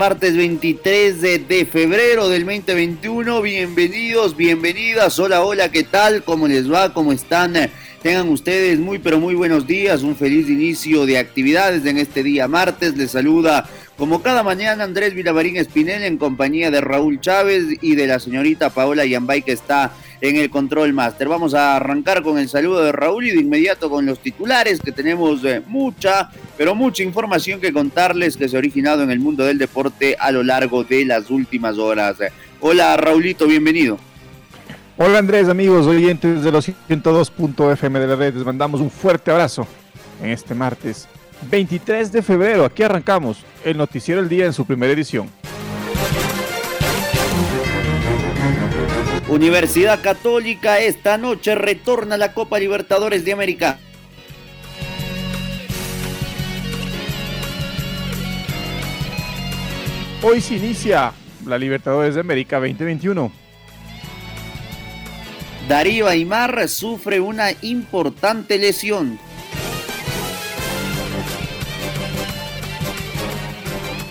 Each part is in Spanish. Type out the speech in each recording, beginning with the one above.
Martes 23 de, febrero del 2021. Bienvenidos, bienvenidas. Hola, hola, ¿qué tal? ¿Cómo les va? ¿Cómo están? Tengan ustedes muy, pero muy buenos días. Un feliz inicio de actividades en este día martes. Les saluda como cada mañana Andrés Vilavarín Espinel en compañía de Raúl Chávez y de la señorita Paola Yambay que está en el control master. Vamos a arrancar con el saludo de Raúl y de inmediato con los titulares que tenemos eh, mucha, pero mucha información que contarles que se ha originado en el mundo del deporte a lo largo de las últimas horas. Hola Raulito, bienvenido. Hola Andrés, amigos oyentes de los 102.fm de la red, les mandamos un fuerte abrazo en este martes 23 de febrero. Aquí arrancamos el Noticiero del Día en su primera edición. Universidad Católica esta noche retorna a la Copa Libertadores de América. Hoy se inicia la Libertadores de América 2021. Darío Aymar sufre una importante lesión.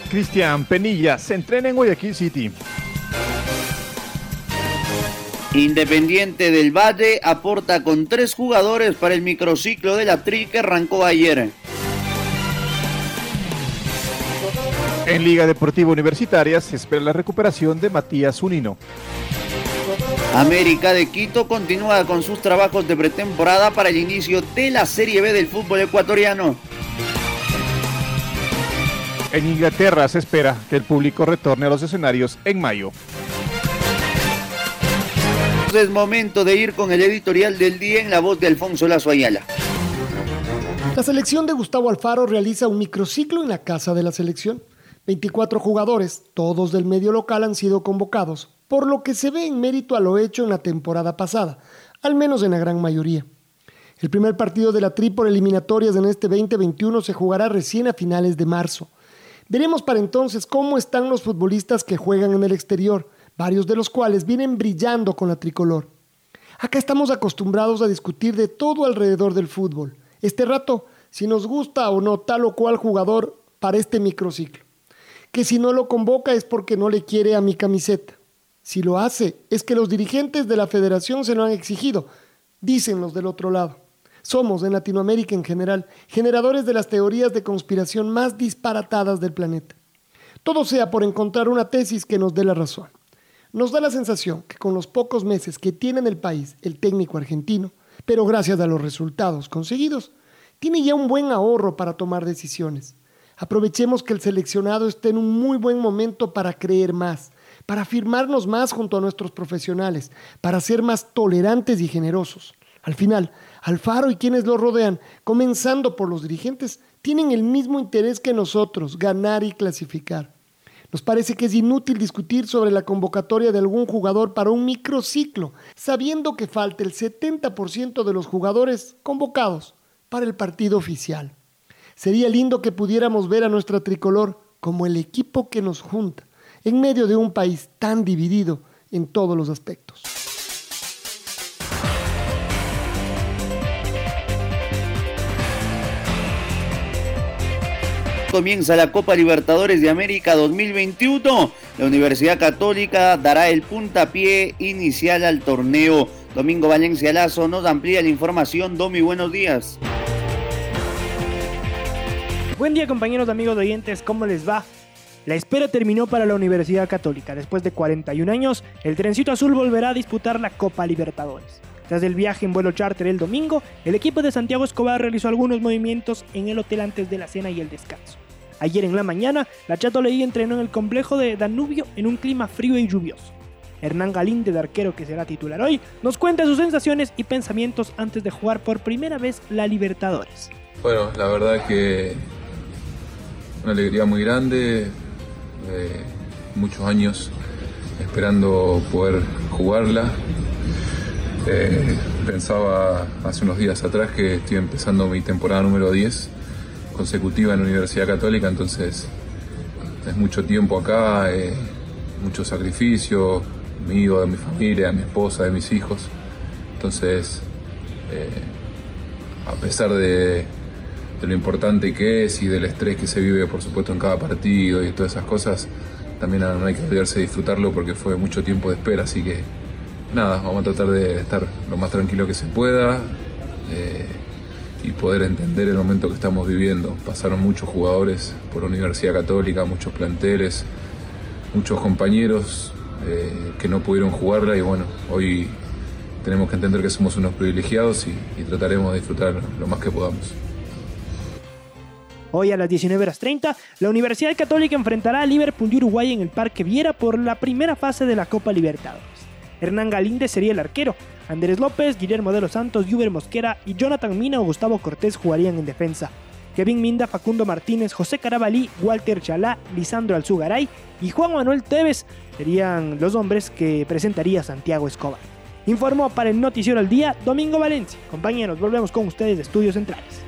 Cristian Penilla se entrena en Guayaquil City. Independiente del Valle aporta con tres jugadores para el microciclo de la TRI que arrancó ayer. En Liga Deportiva Universitaria se espera la recuperación de Matías Unino. América de Quito continúa con sus trabajos de pretemporada para el inicio de la Serie B del fútbol ecuatoriano. En Inglaterra se espera que el público retorne a los escenarios en mayo es momento de ir con el editorial del día en la voz de Alfonso Lazo Ayala. La selección de Gustavo Alfaro realiza un microciclo en la casa de la selección. 24 jugadores, todos del medio local, han sido convocados, por lo que se ve en mérito a lo hecho en la temporada pasada, al menos en la gran mayoría. El primer partido de la Tri por eliminatorias en este 2021 se jugará recién a finales de marzo. Veremos para entonces cómo están los futbolistas que juegan en el exterior, varios de los cuales vienen brillando con la tricolor. Acá estamos acostumbrados a discutir de todo alrededor del fútbol. Este rato, si nos gusta o no tal o cual jugador para este microciclo. Que si no lo convoca es porque no le quiere a mi camiseta. Si lo hace, es que los dirigentes de la federación se lo han exigido, dicen los del otro lado. Somos, en Latinoamérica en general, generadores de las teorías de conspiración más disparatadas del planeta. Todo sea por encontrar una tesis que nos dé la razón. Nos da la sensación que con los pocos meses que tiene en el país el técnico argentino, pero gracias a los resultados conseguidos, tiene ya un buen ahorro para tomar decisiones. Aprovechemos que el seleccionado esté en un muy buen momento para creer más, para afirmarnos más junto a nuestros profesionales, para ser más tolerantes y generosos. Al final, Alfaro y quienes lo rodean, comenzando por los dirigentes, tienen el mismo interés que nosotros, ganar y clasificar. Nos parece que es inútil discutir sobre la convocatoria de algún jugador para un microciclo, sabiendo que falta el 70% de los jugadores convocados para el partido oficial. Sería lindo que pudiéramos ver a nuestra tricolor como el equipo que nos junta, en medio de un país tan dividido en todos los aspectos. Comienza la Copa Libertadores de América 2021. La Universidad Católica dará el puntapié inicial al torneo. Domingo Valencia Lazo nos amplía la información. Domi, buenos días. Buen día compañeros, amigos oyentes, ¿cómo les va? La espera terminó para la Universidad Católica. Después de 41 años, el trencito azul volverá a disputar la Copa Libertadores. Tras el viaje en vuelo charter el domingo, el equipo de Santiago Escobar realizó algunos movimientos en el hotel antes de la cena y el descanso. Ayer en la mañana, la Chato Leí entrenó en el complejo de Danubio en un clima frío y lluvioso. Hernán Galíndez, de arquero que será titular hoy, nos cuenta sus sensaciones y pensamientos antes de jugar por primera vez la Libertadores. Bueno, la verdad que una alegría muy grande, eh, muchos años esperando poder jugarla. Eh, pensaba hace unos días atrás que estoy empezando mi temporada número 10 consecutiva en la Universidad Católica, entonces es mucho tiempo acá, eh, mucho sacrificio mío, de mi familia, de mi esposa, de mis hijos. Entonces, eh, a pesar de, lo importante que es y del estrés que se vive, por supuesto, en cada partido y todas esas cosas, también no hay que olvidarse de disfrutarlo porque fue mucho tiempo de espera, así que nada, vamos a tratar de estar lo más tranquilo que se pueda. Eh, y poder entender el momento que estamos viviendo. Pasaron muchos jugadores por Universidad Católica, muchos planteles, muchos compañeros eh, que no pudieron jugarla y bueno, hoy tenemos que entender que somos unos privilegiados y, y trataremos de disfrutar lo más que podamos. Hoy a las 19.30, la Universidad Católica enfrentará a Liverpool de Uruguay en el Parque Viera por la primera fase de la Copa Libertadores. Hernán Galíndez sería el arquero, Andrés López, Guillermo de los Santos, Juber Mosquera y Jonathan Mina o Gustavo Cortés jugarían en defensa. Kevin Minda, Facundo Martínez, José Carabalí, Walter Chalá, Lisandro Alzugaray y Juan Manuel Tevez serían los hombres que presentaría Santiago Escobar. Informó para el Noticiero al Día Domingo Valencia. Compañeros, volvemos con ustedes de Estudios Centrales.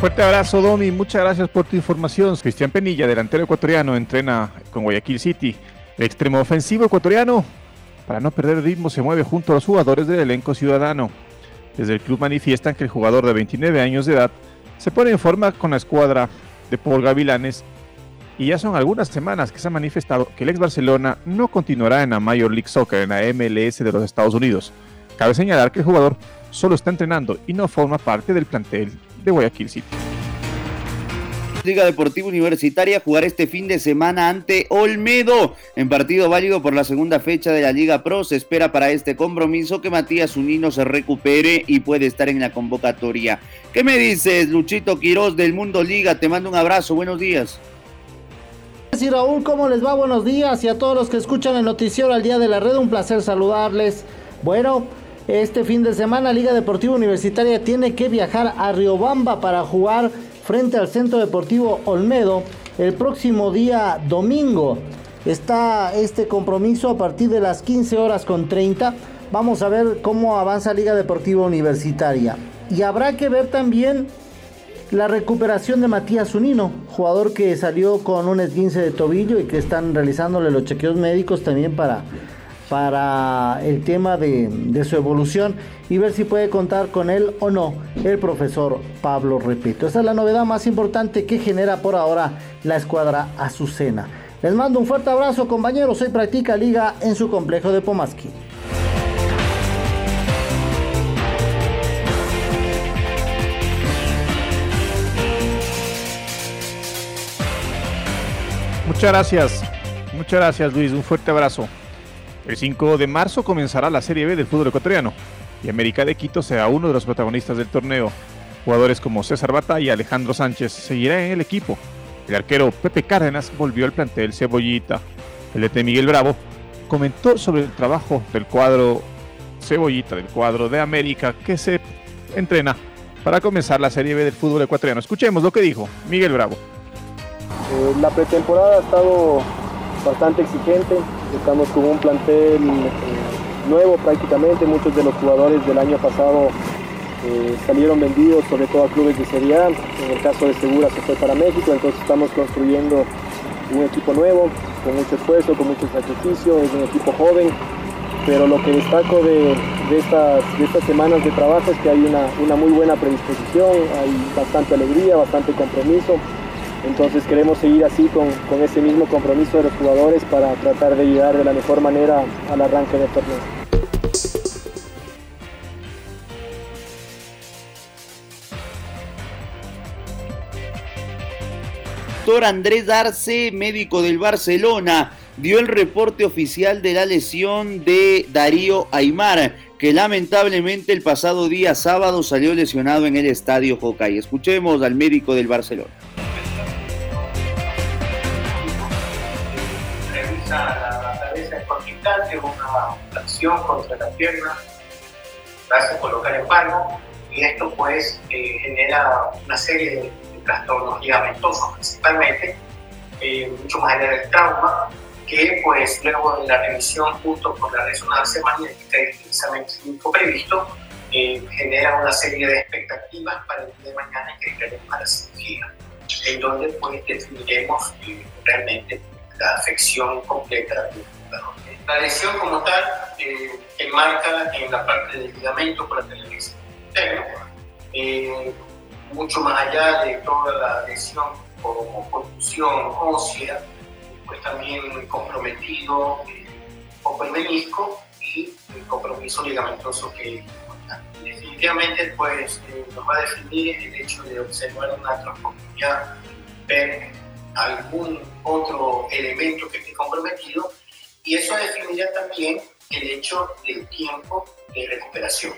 Fuerte abrazo, Domi. Muchas gracias por tu información. Cristian Penilla, delantero ecuatoriano, entrena con Guayaquil City. El extremo ofensivo ecuatoriano, para no perder ritmo, se mueve junto a los jugadores del elenco ciudadano. Desde el club manifiestan que el jugador de 29 años de edad se pone en forma con la escuadra de Paul Gavilanes y ya son algunas semanas que se ha manifestado que el ex Barcelona no continuará en la Major League Soccer, en la MLS de los Estados Unidos. Cabe señalar que el jugador solo está entrenando y no forma parte del plantel de Guayaquil City. Liga Deportiva Universitaria jugará este fin de semana ante Olmedo en partido válido por la segunda fecha de la Liga Pro. Se espera para este compromiso que Matías Unino se recupere y puede estar en la convocatoria. ¿Qué me dices, Luchito Quiroz del Mundo Liga? Te mando un abrazo, buenos días. Sí, Raúl, ¿cómo les va? Buenos días y a todos los que escuchan el noticiero al día de la red, un placer saludarles. Bueno, este fin de semana Liga Deportiva Universitaria tiene que viajar a Riobamba para jugar frente al Centro Deportivo Olmedo el próximo día domingo. Está este compromiso a partir de las 15 horas con 30. Vamos a ver cómo avanza Liga Deportiva Universitaria. Y habrá que ver también la recuperación de Matías Unino, jugador que salió con un esguince de tobillo y que están realizándole los chequeos médicos también para para el tema de, su evolución y ver si puede contar con él o no el profesor Pablo Repito. Esa es la novedad más importante que genera por ahora la escuadra Azucena. Les mando un fuerte abrazo compañeros, hoy practica liga en su complejo de Pomaski. Muchas gracias, muchas gracias Luis, un fuerte abrazo. El 5 de marzo comenzará la Serie B del fútbol ecuatoriano y América de Quito será uno de los protagonistas del torneo. Jugadores como César Bata y Alejandro Sánchez seguirán en el equipo. El arquero Pepe Cárdenas volvió al plantel Cebollita. El Miguel Bravo comentó sobre el trabajo del cuadro Cebollita, del cuadro de América que se entrena para comenzar la Serie B del fútbol ecuatoriano. Escuchemos lo que dijo Miguel Bravo. Eh, la pretemporada ha estado bastante exigente, estamos con un plantel eh, nuevo prácticamente, muchos de los jugadores del año pasado eh, salieron vendidos, sobre todo a clubes de Serie A, en el caso de Segura se fue para México, entonces estamos construyendo un equipo nuevo, con mucho esfuerzo, con mucho sacrificio, es un equipo joven, pero lo que destaco de, de, estas, de estas, semanas de trabajo es que hay una, una muy buena predisposición, hay bastante alegría, bastante compromiso, entonces queremos seguir así con, con, ese mismo compromiso de los jugadores para tratar de llegar de la mejor manera al arranque del torneo. Doctor Andrés Arce, médico del Barcelona, dio el reporte oficial de la lesión de Darío Aymar, que lamentablemente el pasado día sábado salió lesionado en el estadio Jocay. Escuchemos al médico del Barcelona. Contra la pierna, hace colocar en palmo y esto pues eh, genera una serie de, trastornos ligamentosos principalmente, eh, mucho más allá del trauma, que pues luego de la revisión junto con la resonancia magnética y el examen previsto, eh, genera una serie de expectativas para el día de mañana que entraremos para la cirugía, en donde pues definiremos eh, realmente la afección completa jugador. La lesión como tal eh, enmarca en la parte del ligamento colateral externo, eh, mucho más allá de toda la lesión como contusión ósea, pues también comprometido un poco el menisco y el compromiso ligamentoso que definitivamente pues eh, nos va a definir el hecho de observar una transformación, ver algún otro elemento que esté comprometido y eso definirá también el hecho del tiempo de recuperación.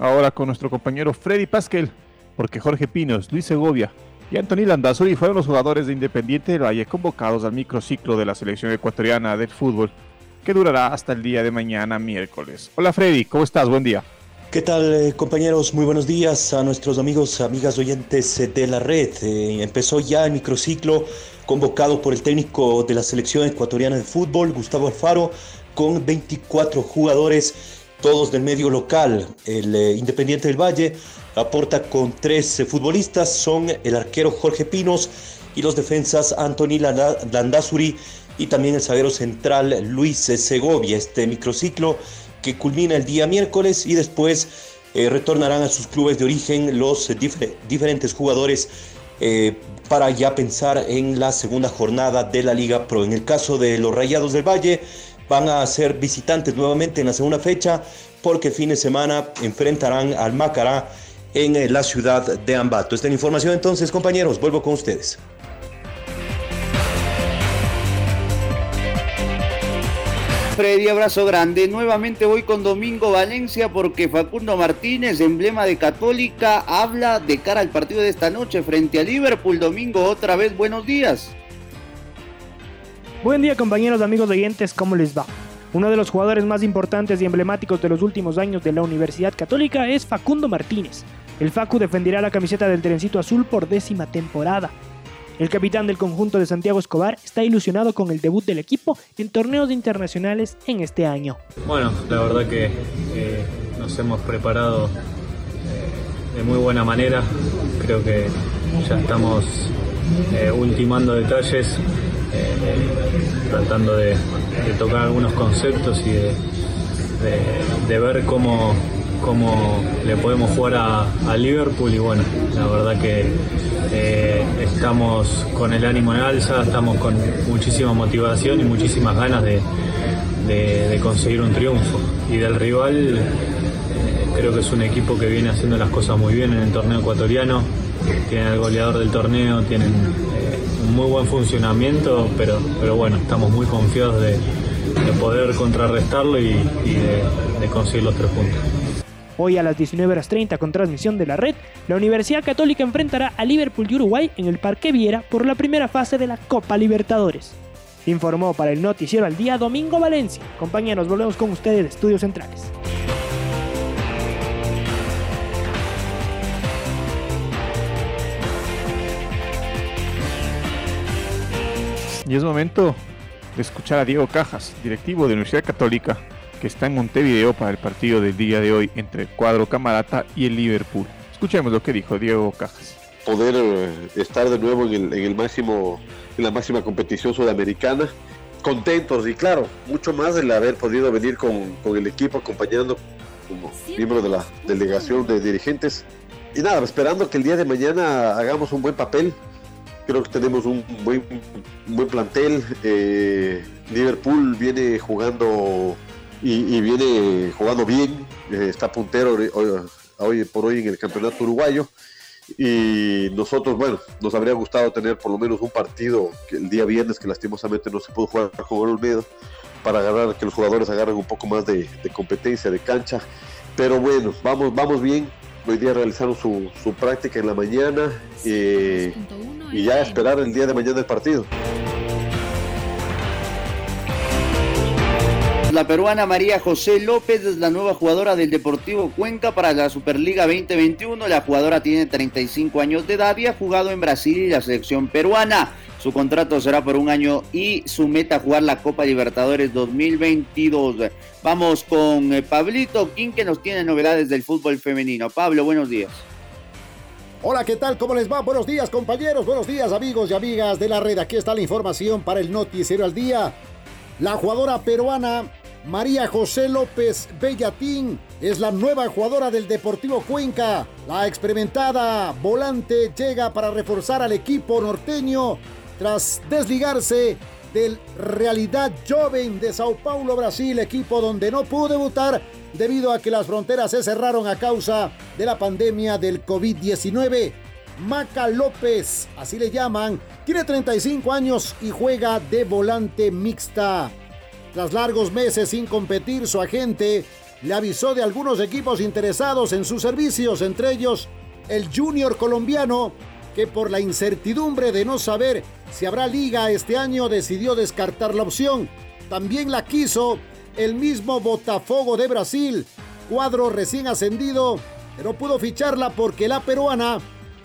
Ahora con nuestro compañero Freddy Pasquel, porque Jorge Pinos, Luis Segovia y Anthony Landazuri fueron los jugadores de Independiente del Valle convocados al microciclo de la selección ecuatoriana del fútbol, que durará hasta el día de mañana miércoles. Hola Freddy, ¿cómo estás? Buen día. ¿Qué tal eh, compañeros? Muy buenos días a nuestros amigos, amigas oyentes eh, de la red. Eh, empezó ya el microciclo convocado por el técnico de la selección ecuatoriana de fútbol, Gustavo Alfaro, con 24 jugadores, todos del medio local. El Independiente del Valle aporta con tres futbolistas, son el arquero Jorge Pinos y los defensas Anthony Landazuri y también el zaguero central Luis Segovia. Este microciclo que culmina el día miércoles y después eh, retornarán a sus clubes de origen los diferentes jugadores eh, para ya pensar en la segunda jornada de la Liga Pro. En el caso de los Rayados del Valle, van a ser visitantes nuevamente en la segunda fecha porque fin de semana enfrentarán al Macará en eh, la ciudad de Ambato. Esta es la información entonces, compañeros, vuelvo con ustedes. Freddy, abrazo grande. Nuevamente voy con Domingo Valencia porque Facundo Martínez, emblema de Católica, habla de cara al partido de esta noche frente a Liverpool. Domingo, otra vez, buenos días. Buen día compañeros, amigos oyentes, ¿cómo les va? Uno de los jugadores más importantes y emblemáticos de los últimos años de la Universidad Católica es Facundo Martínez. El Facu defenderá la camiseta del trencito azul por décima temporada. El capitán del conjunto de Santiago Escobar está ilusionado con el debut del equipo en torneos internacionales en este año. Bueno, la verdad que eh, nos hemos preparado eh, de muy buena manera. Creo que ya estamos eh, ultimando detalles, tratando de, tocar algunos conceptos y de ver cómo cómo le podemos jugar a, Liverpool y bueno, la verdad que eh, estamos con el ánimo en alza, estamos con muchísima motivación y muchísimas ganas de, conseguir un triunfo. Y del rival eh, creo que es un equipo que viene haciendo las cosas muy bien en el torneo ecuatoriano, tienen al goleador del torneo, tienen eh, un muy buen funcionamiento, pero, pero bueno, estamos muy confiados de, poder contrarrestarlo y, de conseguir los tres puntos. Hoy a las 19.30 con transmisión de la red, la Universidad Católica enfrentará a Liverpool y Uruguay en el Parque Viera por la primera fase de la Copa Libertadores. Informó para el Noticiero al Día Domingo Valencia. Compañeros, volvemos con ustedes de Estudios Centrales. Y es momento de escuchar a Diego Cajas, directivo de la Universidad Católica, que está en Montevideo para el partido del día de hoy entre el cuadro Camarata y el Liverpool. Escuchemos lo que dijo Diego Cajas. Poder eh, estar de nuevo en el, máximo, en la máxima competición sudamericana, contentos y claro, mucho más el haber podido venir con, el equipo acompañando como miembro de la delegación de dirigentes. Y nada, esperando que el día de mañana hagamos un buen papel. Creo que tenemos un buen, buen plantel. Eh, Liverpool viene jugando y, viene jugando bien, eh, está puntero hoy, por hoy en el campeonato uruguayo. Y nosotros, bueno, nos habría gustado tener por lo menos un partido que el día viernes, que lastimosamente no se pudo jugar con Olmedo, para agarrar, que los jugadores agarren un poco más de, competencia, de cancha. Pero bueno, vamos, vamos bien. Hoy día realizaron su, su práctica en la mañana eh, y ya esperar el día de mañana el partido. La peruana María José López es la nueva jugadora del Deportivo Cuenca para la Superliga 2021. La jugadora tiene 35 años de edad y ha jugado en Brasil y la selección peruana. Su contrato será por un año y su meta jugar la Copa Libertadores 2022. Vamos con eh, Pablito King que nos tiene novedades del fútbol femenino. Pablo, buenos días. Hola, ¿qué tal? ¿Cómo les va? Buenos días, compañeros. Buenos días, amigos y amigas de la red. Aquí está la información para el Noticiero al Día. La jugadora peruana María José López Bellatín es la nueva jugadora del Deportivo Cuenca. La experimentada volante llega para reforzar al equipo norteño tras desligarse del Realidad Joven de Sao Paulo, Brasil, equipo donde no pudo debutar debido a que las fronteras se cerraron a causa de la pandemia del COVID-19. Maca López, así le llaman, tiene 35 años y juega de volante mixta. Tras largos meses sin competir, su agente le avisó de algunos equipos interesados en sus servicios, entre ellos el Junior colombiano, que por la incertidumbre de no saber si habrá liga este año decidió descartar la opción. También la quiso el mismo Botafogo de Brasil, cuadro recién ascendido, pero pudo ficharla porque la peruana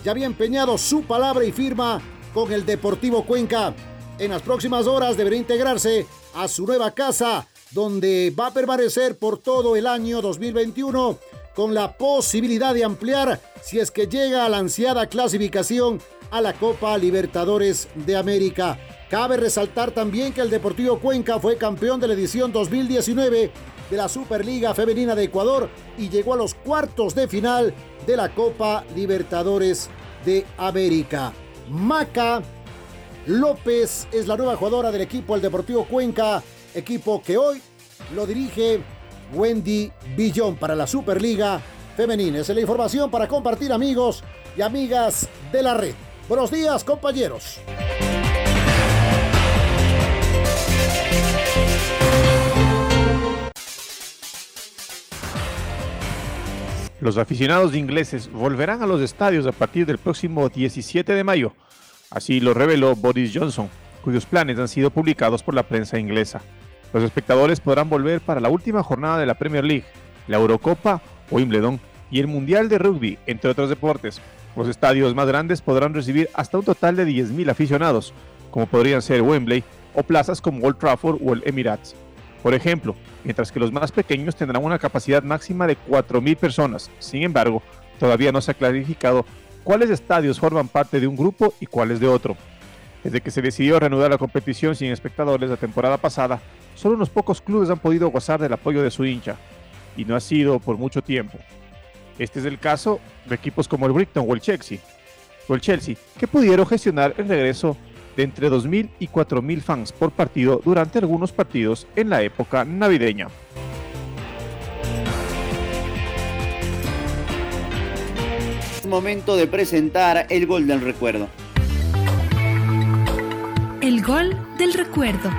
ya había empeñado su palabra y firma con el Deportivo Cuenca. En las próximas horas deberá integrarse a su nueva casa, donde va a permanecer por todo el año 2021 con la posibilidad de ampliar si es que llega a la ansiada clasificación a la Copa Libertadores de América. Cabe resaltar también que el Deportivo Cuenca fue campeón de la edición 2019 de la Superliga Femenina de Ecuador y llegó a los cuartos de final de la Copa Libertadores de América. Maca López es la nueva jugadora del equipo El Deportivo Cuenca, equipo que hoy lo dirige Wendy Billón para la Superliga Femenina. Es la información para compartir amigos y amigas de la red. Buenos días compañeros. Los aficionados ingleses volverán a los estadios a partir del próximo 17 de mayo Así lo reveló Boris Johnson, cuyos planes han sido publicados por la prensa inglesa. Los espectadores podrán volver para la última jornada de la Premier League, la Eurocopa o Wimbledon y el Mundial de Rugby, entre otros deportes. Los estadios más grandes podrán recibir hasta un total de 10.000 aficionados, como podrían ser Wembley o plazas como Old Trafford o el Emirates. Por ejemplo, mientras que los más pequeños tendrán una capacidad máxima de 4.000 personas. Sin embargo, todavía no se ha clarificado cuáles estadios forman parte de un grupo y cuáles de otro. Desde que se decidió reanudar la competición sin espectadores la temporada pasada, solo unos pocos clubes han podido gozar del apoyo de su hincha, y no ha sido por mucho tiempo. Este es el caso de equipos como el Brighton o el Chelsea, o el Chelsea, que pudieron gestionar el regreso de entre 2.000 y 4.000 fans por partido durante algunos partidos en la época navideña. Momento de presentar el gol del recuerdo. El gol del recuerdo.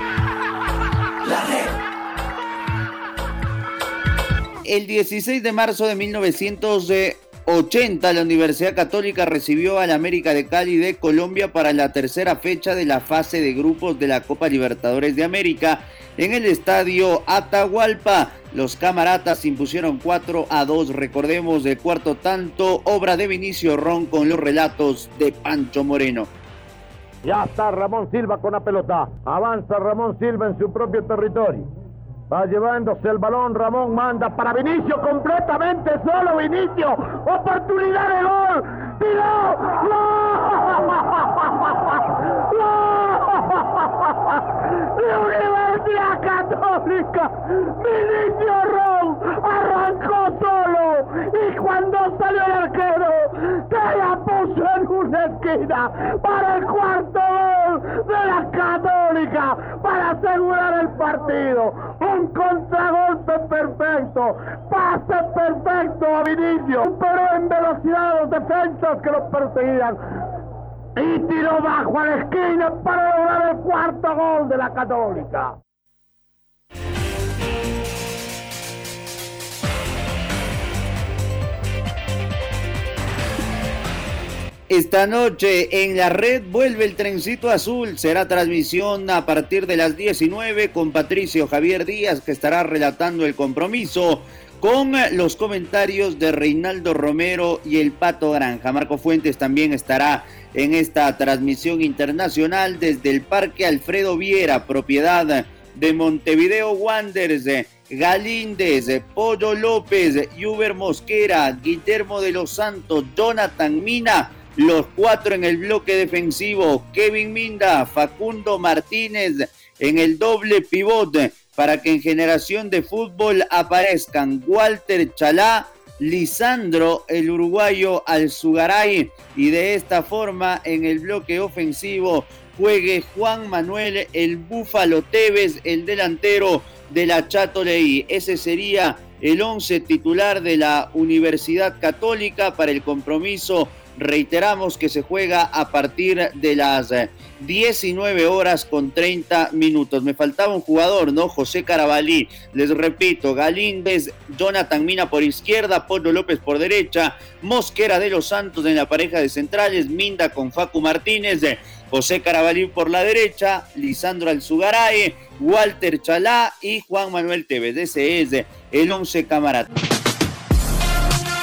El 16 de marzo de 1980, la Universidad Católica recibió al América de Cali de Colombia para la tercera fecha de la fase de grupos de la Copa Libertadores de América en el estadio Atahualpa. Los camaratas impusieron 4 a 2. Recordemos el cuarto tanto, obra de Vinicio Ron con los relatos de Pancho Moreno. Ya está Ramón Silva con la pelota. Avanza Ramón Silva en su propio territorio. Va llevándose el balón, Ramón manda para Vinicio, completamente solo Vinicio. Oportunidad de gol. ¡Tiró! Universidad Católica, Vinicio Ron arrancó solo y cuando salió el arquero se la puso en una esquina para el cuarto gol de la Católica para asegurar el partido. Un contragolpe perfecto, pase perfecto a Vinicio, pero en velocidad los defensas que los perseguían y tiró bajo a la esquina para lograr el cuarto gol de la Católica. Esta noche en la red vuelve el trencito azul. Será transmisión a partir de las 19 con Patricio Javier Díaz que estará relatando el compromiso con los comentarios de Reinaldo Romero y el Pato Granja. Marco Fuentes también estará en esta transmisión internacional desde el Parque Alfredo Viera, propiedad de Montevideo Wanderers. Galíndez, Pollo López, Yuber Mosquera, Guillermo de los Santos, Jonathan Mina, los cuatro en el bloque defensivo, Kevin Minda, Facundo Martínez en el doble pivote para que en generación de fútbol aparezcan Walter Chalá, Lisandro, el uruguayo Alzugaray, y de esta forma en el bloque ofensivo juegue Juan Manuel el Búfalo Tevez, el delantero de la Chato Leí. Ese sería el once titular de la Universidad Católica para el compromiso. Reiteramos que se juega a partir de las 19 horas con 30 minutos. Me faltaba un jugador, ¿no? José Carabalí. Les repito, Galíndez, Jonathan Mina por izquierda, Polo López por derecha, Mosquera de los Santos en la pareja de centrales, Minda con Facu Martínez, José Carabalí por la derecha, Lisandro Alzugaray, Walter Chalá y Juan Manuel Tevez. Ese es el once camarada.